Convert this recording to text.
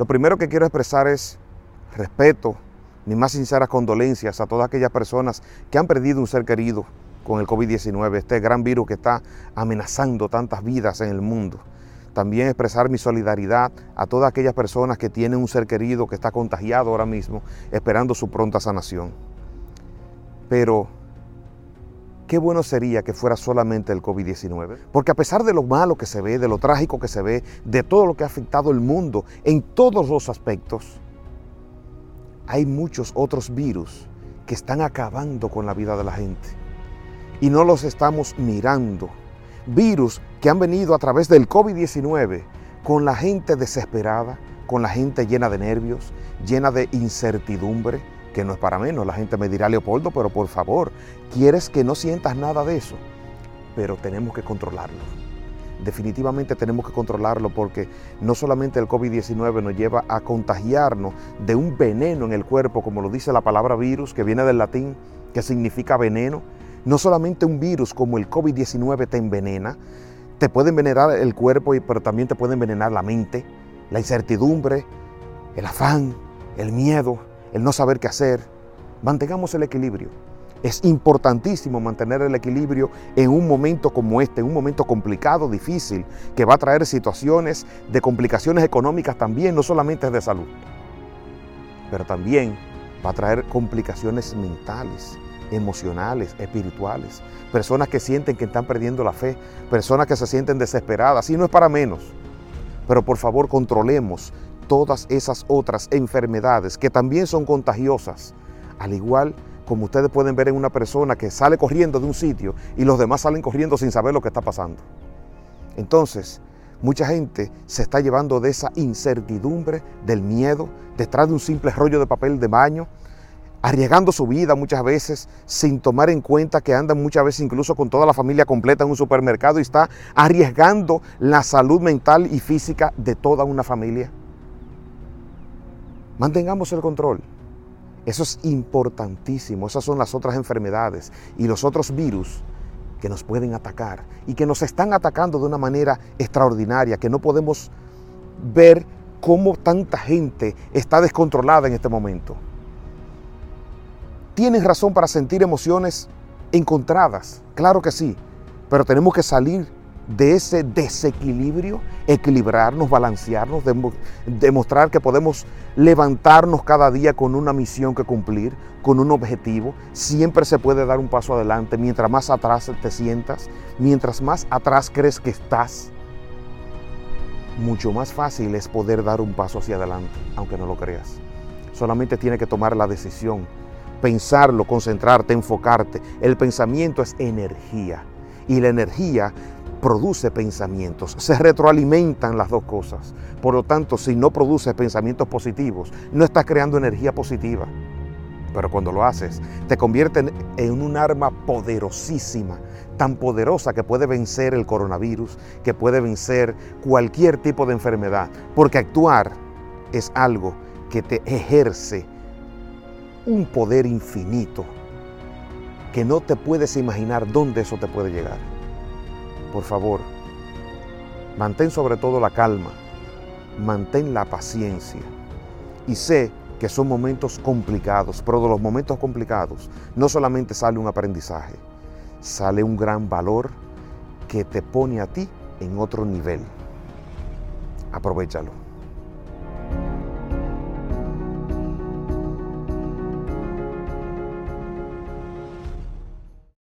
Lo primero que quiero expresar es respeto, mis más sinceras condolencias a todas aquellas personas que han perdido un ser querido con el COVID-19, este gran virus que está amenazando tantas vidas en el mundo. También expresar mi solidaridad a todas aquellas personas que tienen un ser querido que está contagiado ahora mismo, esperando su pronta sanación. Pero, qué bueno sería que fuera solamente el COVID-19. Porque a pesar de lo malo que se ve, de lo trágico que se ve, de todo lo que ha afectado el mundo en todos los aspectos, hay muchos otros virus que están acabando con la vida de la gente. Y no los estamos mirando. Virus que han venido a través del COVID-19 con la gente desesperada, con la gente llena de nervios, llena de incertidumbre, que no es para menos. La gente me dirá, Leopoldo, pero por favor, ¿quieres que no sientas nada de eso? Pero tenemos que controlarlo definitivamente tenemos que controlarlo porque no solamente el COVID-19 nos lleva a contagiarnos de un veneno en el cuerpo, como lo dice la palabra virus, que viene del latín, que significa veneno. No solamente un virus como el COVID-19 te envenena, te puede envenenar el cuerpo, pero también te puede envenenar la mente, la incertidumbre, el afán, el miedo, el no saber qué hacer. Mantengamos el equilibrio. Es importantísimo mantener el equilibrio en un momento como este, en un momento complicado, difícil, que va a traer situaciones de complicaciones económicas también, no solamente de salud, pero también va a traer complicaciones mentales, emocionales, espirituales. Personas que sienten que están perdiendo la fe, personas que se sienten desesperadas, y no es para menos. Pero por favor controlemos todas esas otras enfermedades que también son contagiosas, al igual como ustedes pueden ver en una persona que sale corriendo de un sitio y los demás salen corriendo sin saber lo que está pasando. Entonces, mucha gente se está llevando de esa incertidumbre, del miedo, detrás de un simple rollo de papel de baño, arriesgando su vida muchas veces sin tomar en cuenta que andan muchas veces incluso con toda la familia completa en un supermercado y está arriesgando la salud mental y física de toda una familia. Mantengamos el control. Eso es importantísimo. Esas son las otras enfermedades y los otros virus que nos pueden atacar y que nos están atacando de una manera extraordinaria, que no podemos ver cómo tanta gente está descontrolada en este momento. Tienes razón para sentir emociones encontradas, claro que sí, pero tenemos que salir de ese desequilibrio, equilibrarnos, balancearnos, demostrar que podemos levantarnos cada día con una misión que cumplir, con un objetivo. Siempre se puede dar un paso adelante mientras más atrás te sientas, mientras más atrás crees que estás. Mucho más fácil es poder dar un paso hacia adelante, aunque no lo creas. Solamente tiene que tomar la decisión, pensarlo, concentrarte, enfocarte. El pensamiento es energía y la energía produce pensamientos, se retroalimentan las dos cosas. Por lo tanto, si no produces pensamientos positivos, no estás creando energía positiva. Pero cuando lo haces, te convierte en un arma poderosísima, tan poderosa que puede vencer el coronavirus, que puede vencer cualquier tipo de enfermedad. Porque actuar es algo que te ejerce un poder infinito que no te puedes imaginar dónde eso te puede llegar por favor, mantén sobre todo la calma, mantén la paciencia y sé que son momentos complicados, pero de los momentos complicados no solamente sale un aprendizaje, sale un gran valor que te pone a ti en otro nivel. Aprovechalo.